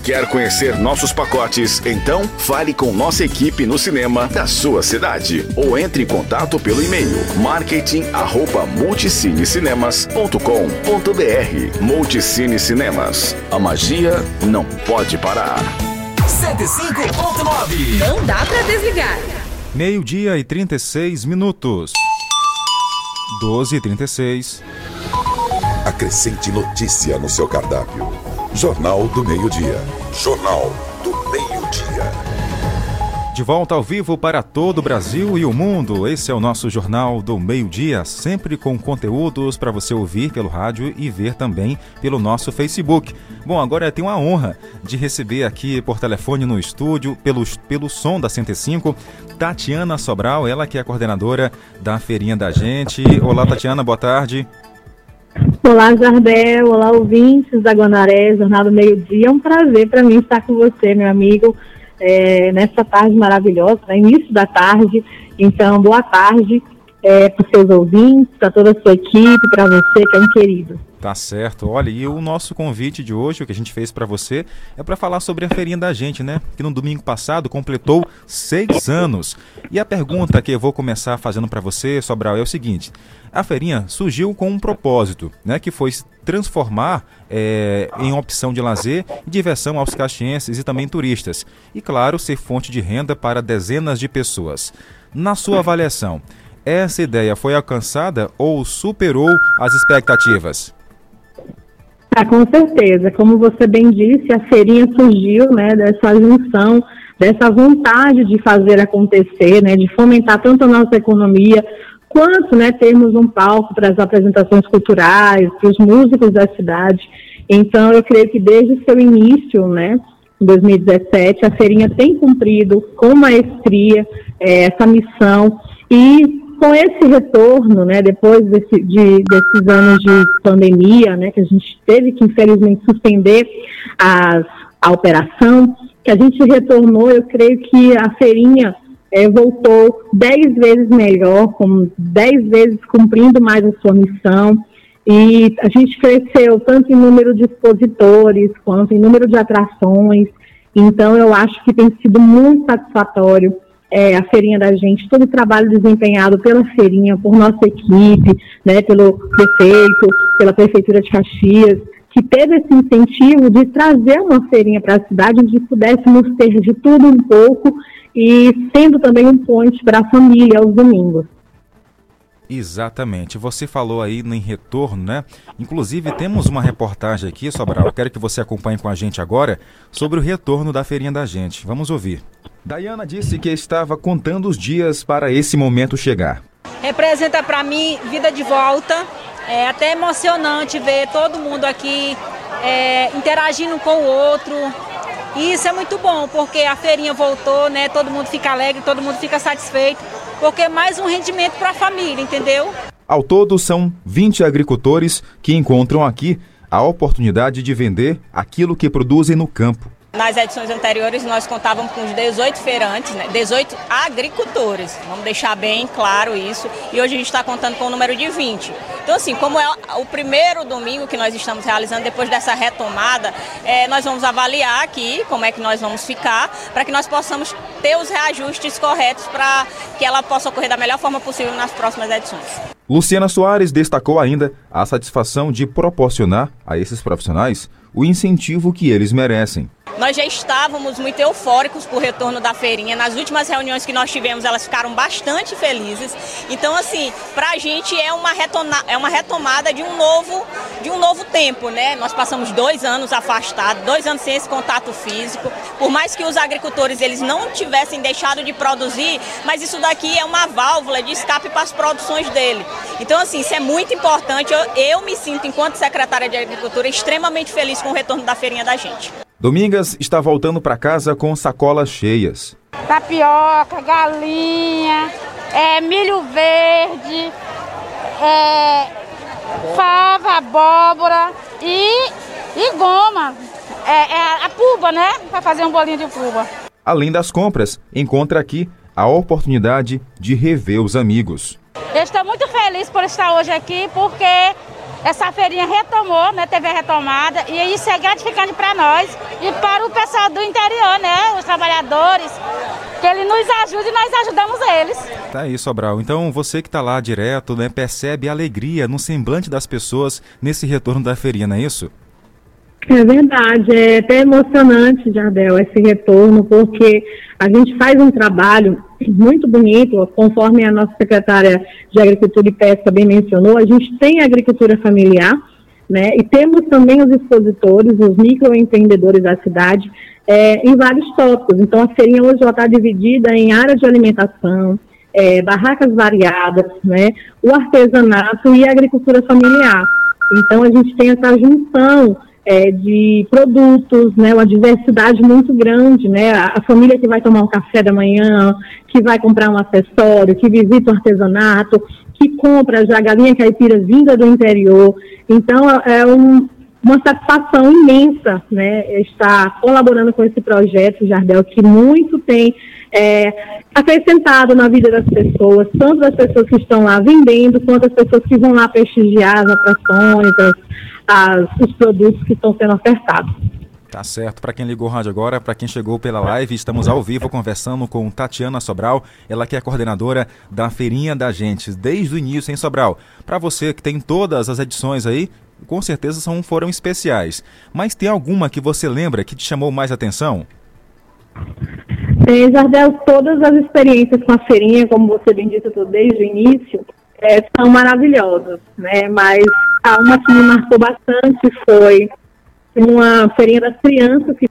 Quer conhecer nossos pacotes? Então fale com nossa equipe no cinema da sua cidade ou entre em contato pelo e-mail marketing@multicinecinemas.com.br. Multicine Cinemas. A magia não pode parar. 105.9. Não dá pra desligar. Meio-dia e 36 minutos. 12 e 36. Acrescente notícia no seu cardápio. Jornal do Meio-Dia. Jornal do Meio-Dia. De volta ao vivo para todo o Brasil e o mundo. Esse é o nosso Jornal do Meio-Dia, sempre com conteúdos para você ouvir pelo rádio e ver também pelo nosso Facebook. Bom, agora eu tenho a honra de receber aqui por telefone no estúdio, pelo, pelo som da 105, Tatiana Sobral, ela que é a coordenadora da feirinha da gente. Olá, Tatiana, boa tarde. Olá, Jardel. Olá, ouvintes da Guanaré, Jornal do Meio-Dia. É um prazer para mim estar com você, meu amigo é, nessa tarde maravilhosa, né, início da tarde. Então, boa tarde é, para os seus ouvintes, para toda a sua equipe, para você um querido. Tá certo. Olha, e o nosso convite de hoje, o que a gente fez para você, é para falar sobre a feirinha da gente, né? Que no domingo passado completou seis anos. E a pergunta que eu vou começar fazendo para você, Sobral, é o seguinte: a feirinha surgiu com um propósito, né? Que foi transformar é, em opção de lazer e diversão aos caxienses e também turistas. E, claro, ser fonte de renda para dezenas de pessoas. Na sua avaliação, essa ideia foi alcançada ou superou as expectativas? Ah, com certeza. Como você bem disse, a feirinha surgiu né, dessa junção, dessa vontade de fazer acontecer, né, de fomentar tanto a nossa economia, quanto né, termos um palco para as apresentações culturais, para os músicos da cidade. Então, eu creio que desde o seu início, né, em 2017, a feirinha tem cumprido com maestria é, essa missão e com esse retorno, né, depois desse, de, desses anos de pandemia, né, que a gente teve que infelizmente suspender as, a operação, que a gente retornou, eu creio que a feirinha é, voltou dez vezes melhor, com dez vezes cumprindo mais a sua missão. E a gente cresceu tanto em número de expositores quanto em número de atrações. Então, eu acho que tem sido muito satisfatório é, a feirinha da gente, todo o trabalho desempenhado pela feirinha, por nossa equipe, né, pelo prefeito, pela prefeitura de Caxias, que teve esse incentivo de trazer uma feirinha para a cidade onde pudéssemos ter de tudo um pouco e sendo também um ponte para a família aos domingos. Exatamente. Você falou aí em retorno, né? Inclusive temos uma reportagem aqui, Sobral. Eu quero que você acompanhe com a gente agora sobre o retorno da feirinha da gente. Vamos ouvir. Dayana disse que estava contando os dias para esse momento chegar. Representa para mim vida de volta. É até emocionante ver todo mundo aqui é, interagindo com o outro. E isso é muito bom, porque a feirinha voltou, né? Todo mundo fica alegre, todo mundo fica satisfeito, porque é mais um rendimento para a família, entendeu? Ao todo, são 20 agricultores que encontram aqui a oportunidade de vender aquilo que produzem no campo. Nas edições anteriores nós contávamos com 18 feirantes, né? 18 agricultores, vamos deixar bem claro isso, e hoje a gente está contando com o número de 20. Então assim, como é o primeiro domingo que nós estamos realizando depois dessa retomada, é, nós vamos avaliar aqui como é que nós vamos ficar, para que nós possamos ter os reajustes corretos para que ela possa ocorrer da melhor forma possível nas próximas edições. Luciana Soares destacou ainda a satisfação de proporcionar a esses profissionais o incentivo que eles merecem. Nós já estávamos muito eufóricos por retorno da feirinha. Nas últimas reuniões que nós tivemos, elas ficaram bastante felizes. Então, assim, para a gente é uma, retoma é uma retomada de um novo de um novo tempo, né? Nós passamos dois anos afastados, dois anos sem esse contato físico. Por mais que os agricultores eles não tivessem deixado de produzir, mas isso daqui é uma válvula de escape para as produções dele. Então, assim, isso é muito importante. Eu, eu me sinto, enquanto secretária de Agricultura, extremamente feliz com o retorno da feirinha da gente. Domingas está voltando para casa com sacolas cheias. Tapioca, galinha, é, milho verde, é, fava, abóbora e, e goma. É, é a puba, né? Para fazer um bolinho de puba. Além das compras, encontra aqui a oportunidade de rever os amigos. Eu estou muito feliz por estar hoje aqui, porque essa feirinha retomou, né? Teve a retomada e isso é gratificante para nós e para o pessoal do interior, né? Os trabalhadores, que ele nos ajude e nós ajudamos eles. Tá aí, Sobral. Então você que está lá direto, né, percebe a alegria no semblante das pessoas nesse retorno da feirinha, não é isso? É verdade, é até emocionante, Jardel, esse retorno, porque a gente faz um trabalho muito bonito, conforme a nossa secretária de Agricultura e Pesca bem mencionou, a gente tem agricultura familiar, né? E temos também os expositores, os microempreendedores da cidade, é, em vários tópicos. Então, a feirinha hoje está dividida em áreas de alimentação, é, barracas variadas, né? O artesanato e a agricultura familiar. Então, a gente tem essa junção é, de produtos, né, uma diversidade muito grande, né, a, família que vai tomar um café da manhã, que vai comprar um acessório, que visita o artesanato, que compra já galinha caipira vinda do interior. Então, é um, uma satisfação imensa, né, estar colaborando com esse projeto, Jardel, que muito tem é, acrescentado na vida das pessoas, tanto das pessoas que estão lá vendendo, quanto das pessoas que vão lá prestigiar as atrações, as, as, os produtos que estão sendo ofertados. Tá certo. Para quem ligou o rádio agora, para quem chegou pela live, estamos ao vivo conversando com Tatiana Sobral, ela que é coordenadora da Feirinha da Gente, desde o início em Sobral. Para você que tem todas as edições aí, com certeza são, foram especiais. Mas tem alguma que você lembra que te chamou mais atenção? Tem, Jardel, todas as experiências com a feirinha, como você bem disse, desde o início, é, são maravilhosas, né? Mas a uma que me marcou bastante foi uma feirinha das crianças que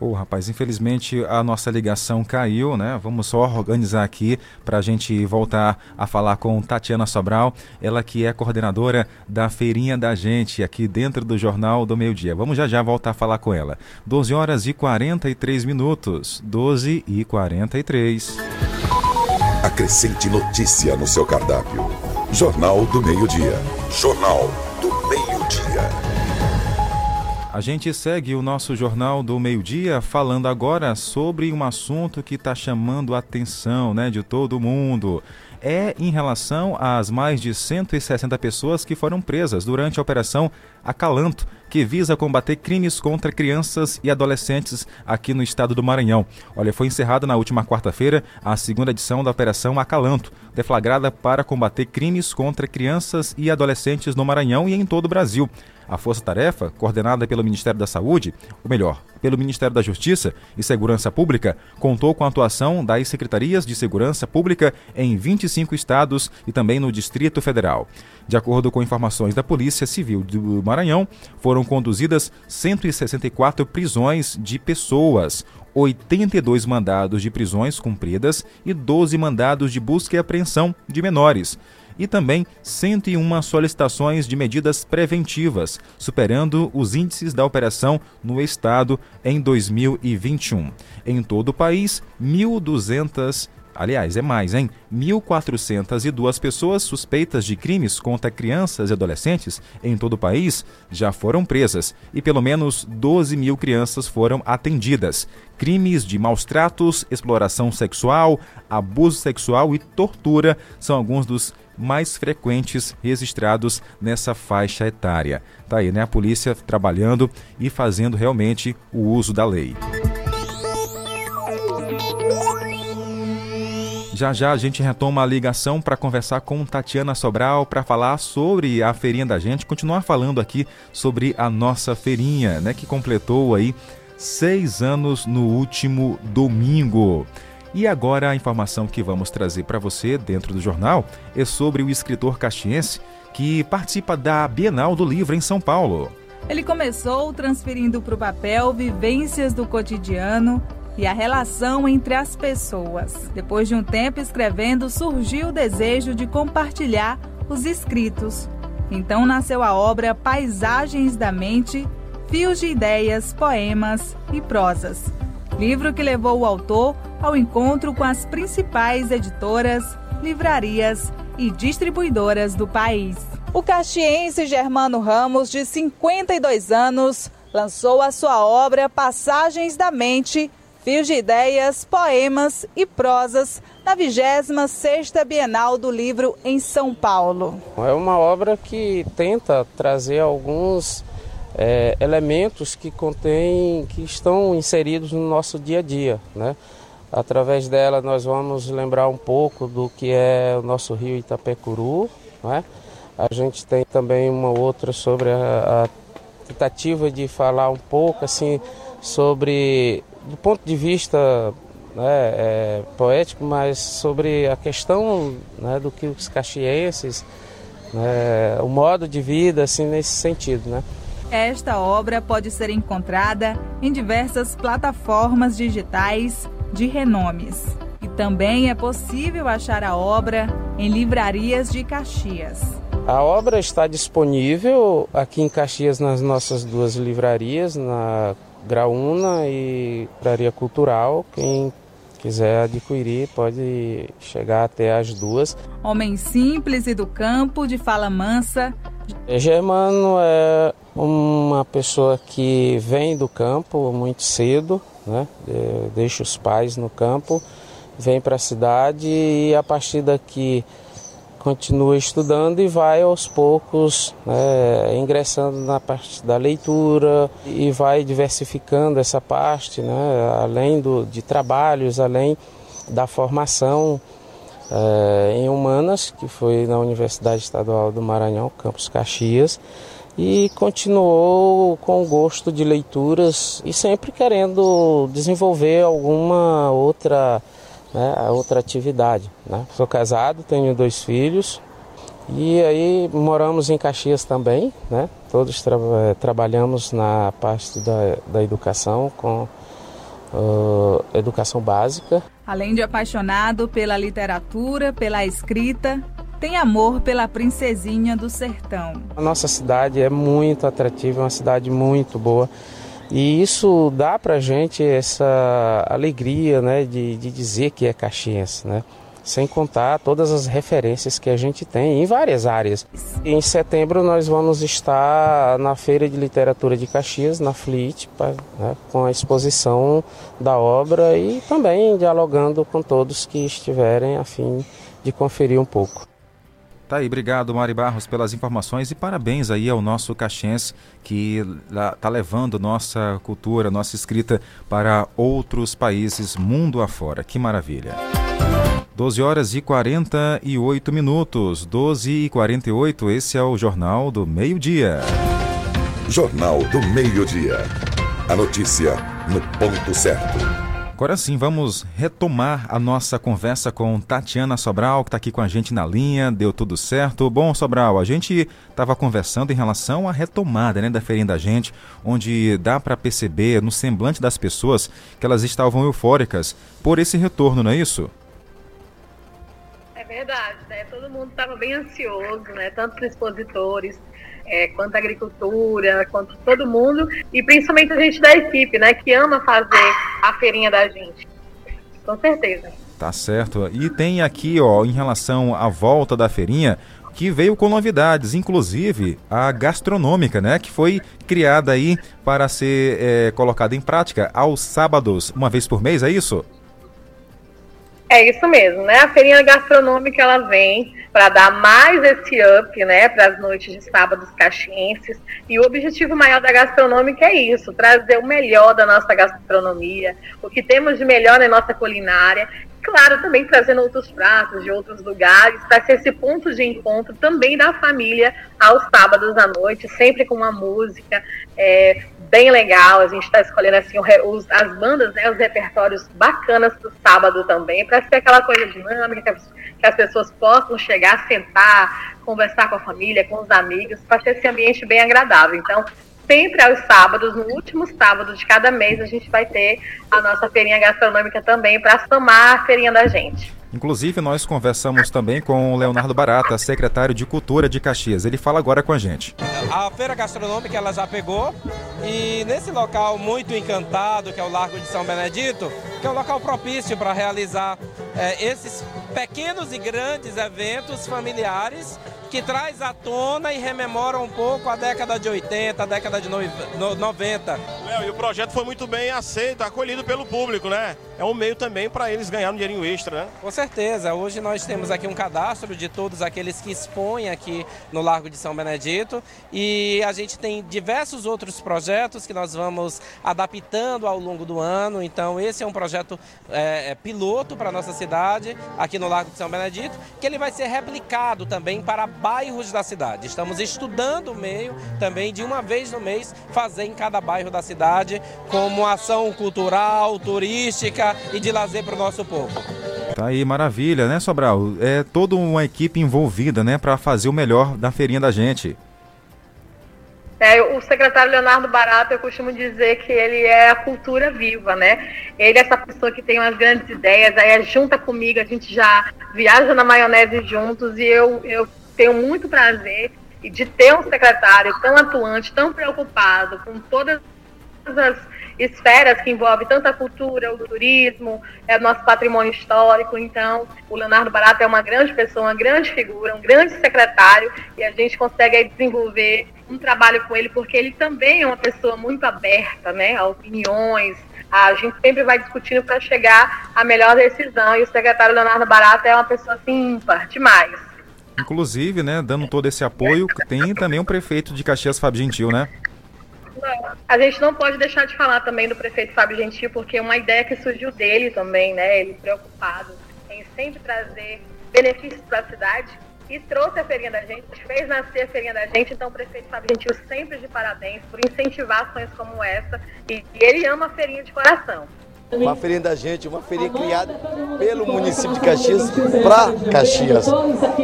Ô, oh, rapaz, infelizmente a nossa ligação caiu, né? Vamos só organizar aqui para a gente voltar a falar com Tatiana Sobral, ela que é coordenadora da Feirinha da Gente aqui dentro do Jornal do Meio Dia. Vamos já já voltar a falar com ela. 12 horas e 43 minutos. 12 e 43. Acrescente notícia no seu cardápio. Jornal do Meio Dia. Jornal. A gente segue o nosso Jornal do Meio-Dia falando agora sobre um assunto que está chamando a atenção né, de todo mundo. É em relação às mais de 160 pessoas que foram presas durante a Operação Acalanto, que visa combater crimes contra crianças e adolescentes aqui no estado do Maranhão. Olha, foi encerrada na última quarta-feira a segunda edição da Operação Acalanto, deflagrada para combater crimes contra crianças e adolescentes no Maranhão e em todo o Brasil. A força-tarefa, coordenada pelo Ministério da Saúde, ou melhor, pelo Ministério da Justiça e Segurança Pública, contou com a atuação das secretarias de segurança pública em 25 estados e também no Distrito Federal. De acordo com informações da Polícia Civil do Maranhão, foram conduzidas 164 prisões de pessoas, 82 mandados de prisões cumpridas e 12 mandados de busca e apreensão de menores e também 101 solicitações de medidas preventivas, superando os índices da operação no estado em 2021. Em todo o país, 1.200 Aliás, é mais, hein? 1.402 pessoas suspeitas de crimes contra crianças e adolescentes em todo o país já foram presas e pelo menos 12 mil crianças foram atendidas. Crimes de maus tratos, exploração sexual, abuso sexual e tortura são alguns dos mais frequentes registrados nessa faixa etária. Tá aí, né? A polícia trabalhando e fazendo realmente o uso da lei. Já já a gente retoma a ligação para conversar com Tatiana Sobral para falar sobre a feirinha da gente, continuar falando aqui sobre a nossa feirinha, né, que completou aí seis anos no último domingo. E agora a informação que vamos trazer para você dentro do jornal é sobre o escritor caxiense que participa da Bienal do Livro em São Paulo. Ele começou transferindo para o papel vivências do cotidiano e a relação entre as pessoas. Depois de um tempo escrevendo, surgiu o desejo de compartilhar os escritos. Então nasceu a obra Paisagens da Mente, Fios de Ideias, Poemas e Prosas. Livro que levou o autor ao encontro com as principais editoras, livrarias e distribuidoras do país. O caxiense Germano Ramos, de 52 anos, lançou a sua obra Passagens da Mente fios de ideias, poemas e prosas na 26ª Bienal do Livro em São Paulo. É uma obra que tenta trazer alguns é, elementos que contém, que estão inseridos no nosso dia a dia, né? Através dela nós vamos lembrar um pouco do que é o nosso rio Itapecuru, né? A gente tem também uma outra sobre a, a tentativa de falar um pouco assim sobre do ponto de vista né, é, poético, mas sobre a questão né, do que os caxienses, né, o modo de vida, assim, nesse sentido, né? Esta obra pode ser encontrada em diversas plataformas digitais de renomes. E também é possível achar a obra em livrarias de Caxias. A obra está disponível aqui em Caxias nas nossas duas livrarias, na Graúna e Livraria Cultural. Quem quiser adquirir pode chegar até as duas. Homem simples e do campo, de fala mansa. Germano é uma pessoa que vem do campo muito cedo, né? deixa os pais no campo, vem para a cidade e a partir daqui continua estudando e vai aos poucos né, ingressando na parte da leitura e vai diversificando essa parte, né, além do, de trabalhos, além da formação é, em humanas, que foi na Universidade Estadual do Maranhão, Campus Caxias, e continuou com gosto de leituras e sempre querendo desenvolver alguma outra né, outra atividade. Né? Sou casado, tenho dois filhos e aí moramos em Caxias também, né? Todos tra eh, trabalhamos na parte da, da educação com uh, educação básica. Além de apaixonado pela literatura, pela escrita, tem amor pela princesinha do sertão. A nossa cidade é muito atrativa, é uma cidade muito boa. E isso dá para gente essa alegria né, de, de dizer que é caxiense, né? Sem contar todas as referências que a gente tem em várias áreas. Em setembro nós vamos estar na Feira de Literatura de Caxias, na FLIT, né, com a exposição da obra e também dialogando com todos que estiverem a fim de conferir um pouco. Tá aí, obrigado Mari Barros pelas informações e parabéns aí ao nosso caxiense que está levando nossa cultura, nossa escrita para outros países mundo afora. Que maravilha. 12 horas e 48 minutos, 12 e 48, esse é o Jornal do Meio-Dia. Jornal do Meio-Dia. A notícia no ponto certo. Agora sim, vamos retomar a nossa conversa com Tatiana Sobral, que está aqui com a gente na linha. Deu tudo certo. Bom, Sobral, a gente estava conversando em relação à retomada né, da feirinha da gente, onde dá para perceber no semblante das pessoas que elas estavam eufóricas por esse retorno, não é isso? Verdade, né? Todo mundo estava bem ansioso, né? Tanto os expositores, é, quanto a agricultura, quanto todo mundo, e principalmente a gente da equipe, né, que ama fazer a feirinha da gente. Com certeza. Tá certo. E tem aqui, ó, em relação à volta da feirinha, que veio com novidades, inclusive a gastronômica, né, que foi criada aí para ser é, colocada em prática aos sábados, uma vez por mês, é isso? É isso mesmo, né? A feirinha gastronômica ela vem para dar mais esse up, né, para as noites de sábados caxienses. E o objetivo maior da gastronômica é isso: trazer o melhor da nossa gastronomia, o que temos de melhor na nossa culinária. Claro, também trazendo outros pratos de outros lugares, para ser esse ponto de encontro também da família aos sábados à noite, sempre com uma música, é, bem legal. A gente está escolhendo assim os, as bandas, né, os repertórios bacanas para o sábado também, para ser aquela coisa dinâmica, que as, que as, pessoas possam chegar, sentar, conversar com a família, com os amigos, para ter esse ambiente bem agradável. Então, sempre aos sábados, no último sábado de cada mês, a gente vai ter a nossa feirinha gastronômica também para somar a feirinha da gente. Inclusive, nós conversamos também com o Leonardo Barata, secretário de Cultura de Caxias. Ele fala agora com a gente. A feira gastronômica ela já pegou e nesse local muito encantado, que é o Largo de São Benedito, que é um local propício para realizar é, esses pequenos e grandes eventos familiares que traz à tona e rememora um pouco a década de 80, a década de 90. Léo, e o projeto foi muito bem aceito, acolhido pelo público, né? É um meio também para eles ganharem um dinheirinho extra, né? Com certeza. Hoje nós temos aqui um cadastro de todos aqueles que expõem aqui no Largo de São Benedito e a gente tem diversos outros projetos que nós vamos adaptando ao longo do ano. Então esse é um projeto é, é piloto para a nossa cidade, aqui no Largo de São Benedito, que ele vai ser replicado também para bairros da cidade. Estamos estudando o meio também de uma vez no mês fazer em cada bairro da cidade como ação cultural, turística e de lazer para o nosso povo. Tá aí, maravilha, né, Sobral? É toda uma equipe envolvida, né, para fazer o melhor da feirinha da gente. É, o secretário Leonardo Barata, eu costumo dizer que ele é a cultura viva, né? Ele é essa pessoa que tem umas grandes ideias, aí é junta comigo, a gente já viaja na maionese juntos e eu, eu tenho muito prazer de ter um secretário tão atuante, tão preocupado com todas as esferas que envolvem tanto a cultura, o turismo, é o nosso patrimônio histórico. Então, o Leonardo Barata é uma grande pessoa, uma grande figura, um grande secretário, e a gente consegue aí, desenvolver um trabalho com ele, porque ele também é uma pessoa muito aberta né, a opiniões. A gente sempre vai discutindo para chegar à melhor decisão, e o secretário Leonardo Barata é uma pessoa assim, ímpar, demais. Inclusive, né, dando todo esse apoio, tem também o prefeito de Caxias, Fábio Gentil, né? A gente não pode deixar de falar também do prefeito Fábio Gentil, porque é uma ideia que surgiu dele também, né? Ele preocupado em sempre trazer benefícios para a cidade e trouxe a feirinha da gente, fez nascer a feirinha da gente, então o prefeito Fábio Gentil sempre de parabéns por incentivar ações como essa e, e ele ama a feirinha de coração. Uma feirinha da gente, uma feirinha criada pelo município de Caxias para Caxias.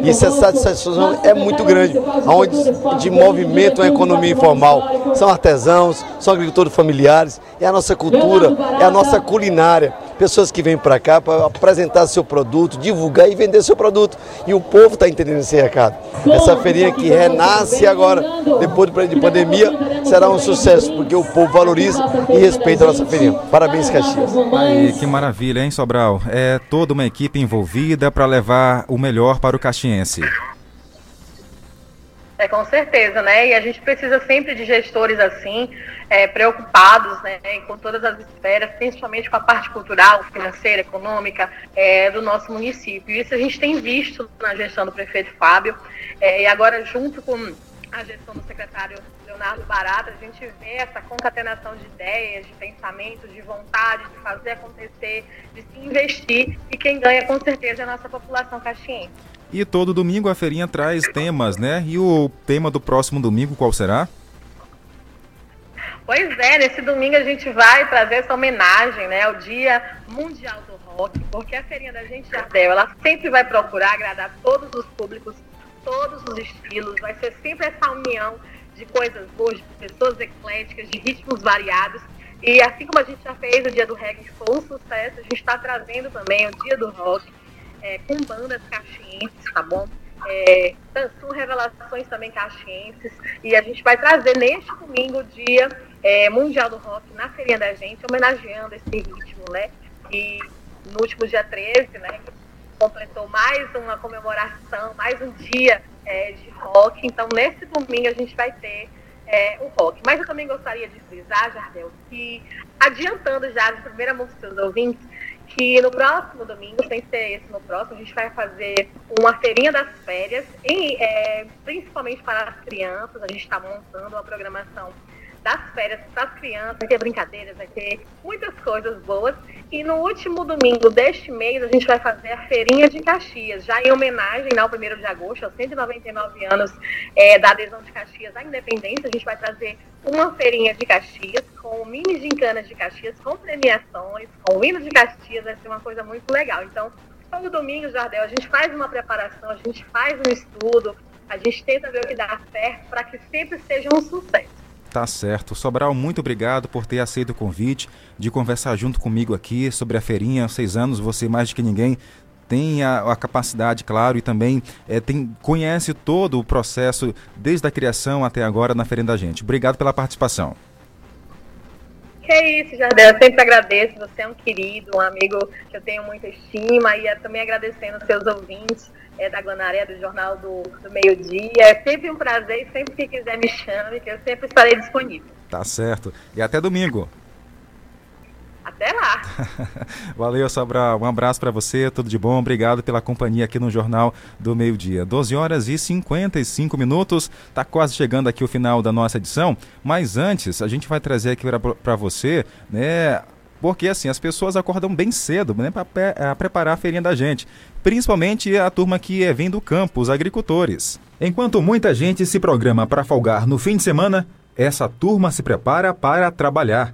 E essa satisfação é muito grande, onde de movimento a economia informal. São artesãos, são agricultores familiares, é a nossa cultura, é a nossa culinária. Pessoas que vêm para cá para apresentar seu produto, divulgar e vender seu produto. E o povo está entendendo esse recado. Essa feirinha que renasce agora, depois de pandemia, será um sucesso, porque o povo valoriza e respeita a nossa feirinha. Parabéns, Caxias. Aí, que maravilha, hein, Sobral? É toda uma equipe envolvida para levar o melhor para o caxiense. É, com certeza, né? E a gente precisa sempre de gestores assim, é, preocupados né, com todas as esferas, principalmente com a parte cultural, financeira, econômica é, do nosso município. Isso a gente tem visto na gestão do prefeito Fábio, é, e agora junto com a gestão do secretário Leonardo Barata, a gente vê essa concatenação de ideias, de pensamentos, de vontade de fazer acontecer, de se investir, e quem ganha com certeza é a nossa população caxiense. E todo domingo a feirinha traz temas, né? E o tema do próximo domingo qual será? Pois é, nesse domingo a gente vai trazer essa homenagem, né, ao Dia Mundial do Rock, porque a feirinha da gente Jardel, ela sempre vai procurar agradar todos os públicos, todos os estilos, vai ser sempre essa união de coisas boas, de pessoas ecléticas, de ritmos variados. E assim como a gente já fez o Dia do Reggae, foi um sucesso, a gente está trazendo também o Dia do Rock, é, com bandas caxienses, tá bom? É, revelações também caxienses. E a gente vai trazer neste domingo Dia é, Mundial do Rock na Feirinha da Gente, homenageando esse ritmo, né? E no último dia 13, né? Completou mais uma comemoração, mais um dia é, de rock. Então, nesse domingo a gente vai ter é, o rock. Mas eu também gostaria de frisar, Jardel, que adiantando já de primeira mão para os ouvintes, que no próximo domingo, sem ser esse no próximo, a gente vai fazer uma feirinha das férias, em, é, principalmente para as crianças. A gente está montando uma programação das férias para as crianças, vai ter brincadeiras, vai ter muitas coisas boas. E no último domingo deste mês, a gente vai fazer a Feirinha de Caxias, já em homenagem ao 1 de agosto, aos 199 anos é, da adesão de Caxias à independência. A gente vai trazer uma feirinha de Caxias, com mini gincanas de Caxias, com premiações, com hino de Caxias, vai ser uma coisa muito legal. Então, todo domingo, Jardel, a gente faz uma preparação, a gente faz um estudo, a gente tenta ver o que dá certo para que sempre seja um sucesso. Tá certo. Sobral, muito obrigado por ter aceito o convite de conversar junto comigo aqui sobre a feirinha. Seis anos, você mais do que ninguém tem a, a capacidade, claro, e também é, tem, conhece todo o processo desde a criação até agora na Feirinha da Gente. Obrigado pela participação. Que é isso, Jardel. Eu sempre agradeço. Você é um querido, um amigo que eu tenho muita estima e também agradecendo os seus ouvintes é, da Guanaré, do Jornal do, do Meio Dia. É sempre um prazer e sempre que quiser me chame, que eu sempre estarei disponível. Tá certo. E até domingo. Até lá. Valeu, Sobral. Um abraço para você, tudo de bom. Obrigado pela companhia aqui no Jornal do Meio Dia. 12 horas e 55 minutos. Tá quase chegando aqui o final da nossa edição, mas antes a gente vai trazer aqui para você, né, porque assim, as pessoas acordam bem cedo né, para preparar a feirinha da gente. Principalmente a turma que é vem do campo, os agricultores. Enquanto muita gente se programa para folgar no fim de semana, essa turma se prepara para trabalhar.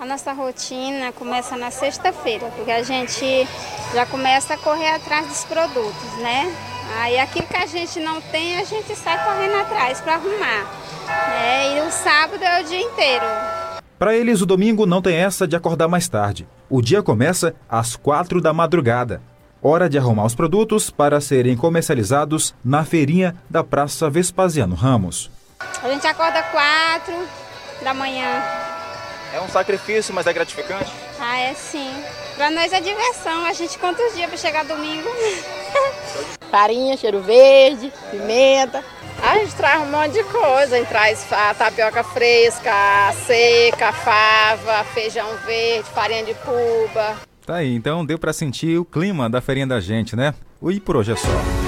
A nossa rotina começa na sexta-feira, porque a gente já começa a correr atrás dos produtos, né? Aí aquilo que a gente não tem, a gente sai correndo atrás para arrumar. Né? E o sábado é o dia inteiro. Para eles, o domingo não tem essa de acordar mais tarde. O dia começa às quatro da madrugada. Hora de arrumar os produtos para serem comercializados na feirinha da Praça Vespasiano Ramos. A gente acorda quatro da manhã. É um sacrifício, mas é gratificante? Ah, é sim. Para nós é diversão. A gente conta os dias para chegar domingo. Farinha, cheiro verde, pimenta. A gente traz um monte de coisa. A gente traz a tapioca fresca, a seca, a fava, feijão verde, farinha de puba. Tá aí, então deu para sentir o clima da feirinha da gente, né? E por hoje é só.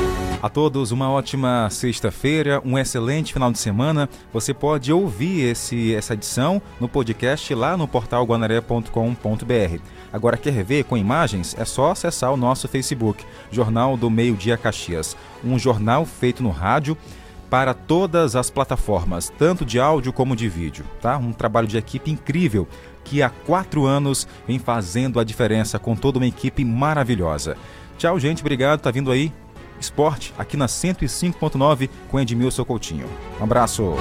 A todos uma ótima sexta-feira, um excelente final de semana. Você pode ouvir esse, essa edição no podcast lá no portal guanaré.com.br. Agora quer ver com imagens? É só acessar o nosso Facebook, Jornal do Meio Dia Caxias. Um jornal feito no rádio para todas as plataformas, tanto de áudio como de vídeo, tá? Um trabalho de equipe incrível que há quatro anos vem fazendo a diferença com toda uma equipe maravilhosa. Tchau, gente. Obrigado. Tá vindo aí Esporte aqui na 105.9 com Edmilson Coutinho. Um abraço.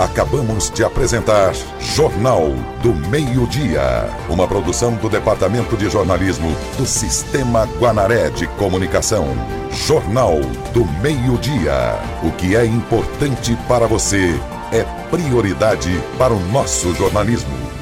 Acabamos de apresentar Jornal do Meio-Dia, uma produção do Departamento de Jornalismo do Sistema Guanaré de Comunicação. Jornal do Meio-Dia. O que é importante para você é prioridade para o nosso jornalismo.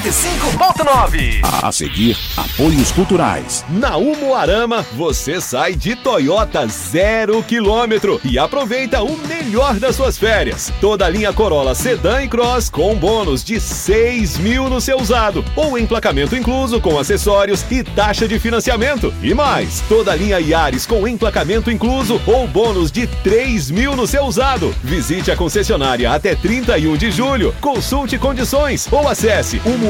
105.9. A seguir, apoios culturais. Na Umuarama, você sai de Toyota zero quilômetro e aproveita o melhor das suas férias. Toda a linha Corolla Sedan e Cross com bônus de 6 mil no seu usado ou emplacamento incluso com acessórios e taxa de financiamento. E mais, toda a linha Yaris com emplacamento incluso ou bônus de 3 mil no seu usado. Visite a concessionária até 31 de julho. Consulte condições ou acesse umuarama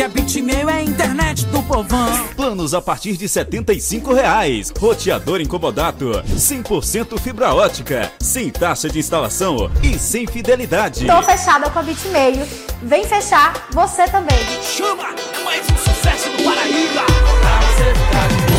Que a Bitmail é a internet do povão. Planos a partir de 75 reais. Roteador incomodato. 100% fibra ótica. Sem taxa de instalação e sem fidelidade. Tô fechada com a Bitmail. Vem fechar você também. Chama! É mais um sucesso do Paraíba. Pra você ficar de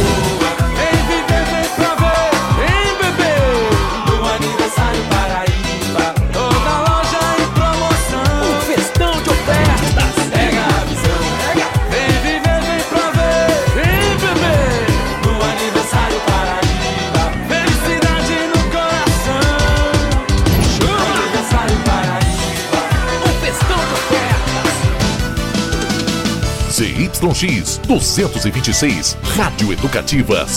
ZYX 226, Rádio Educativa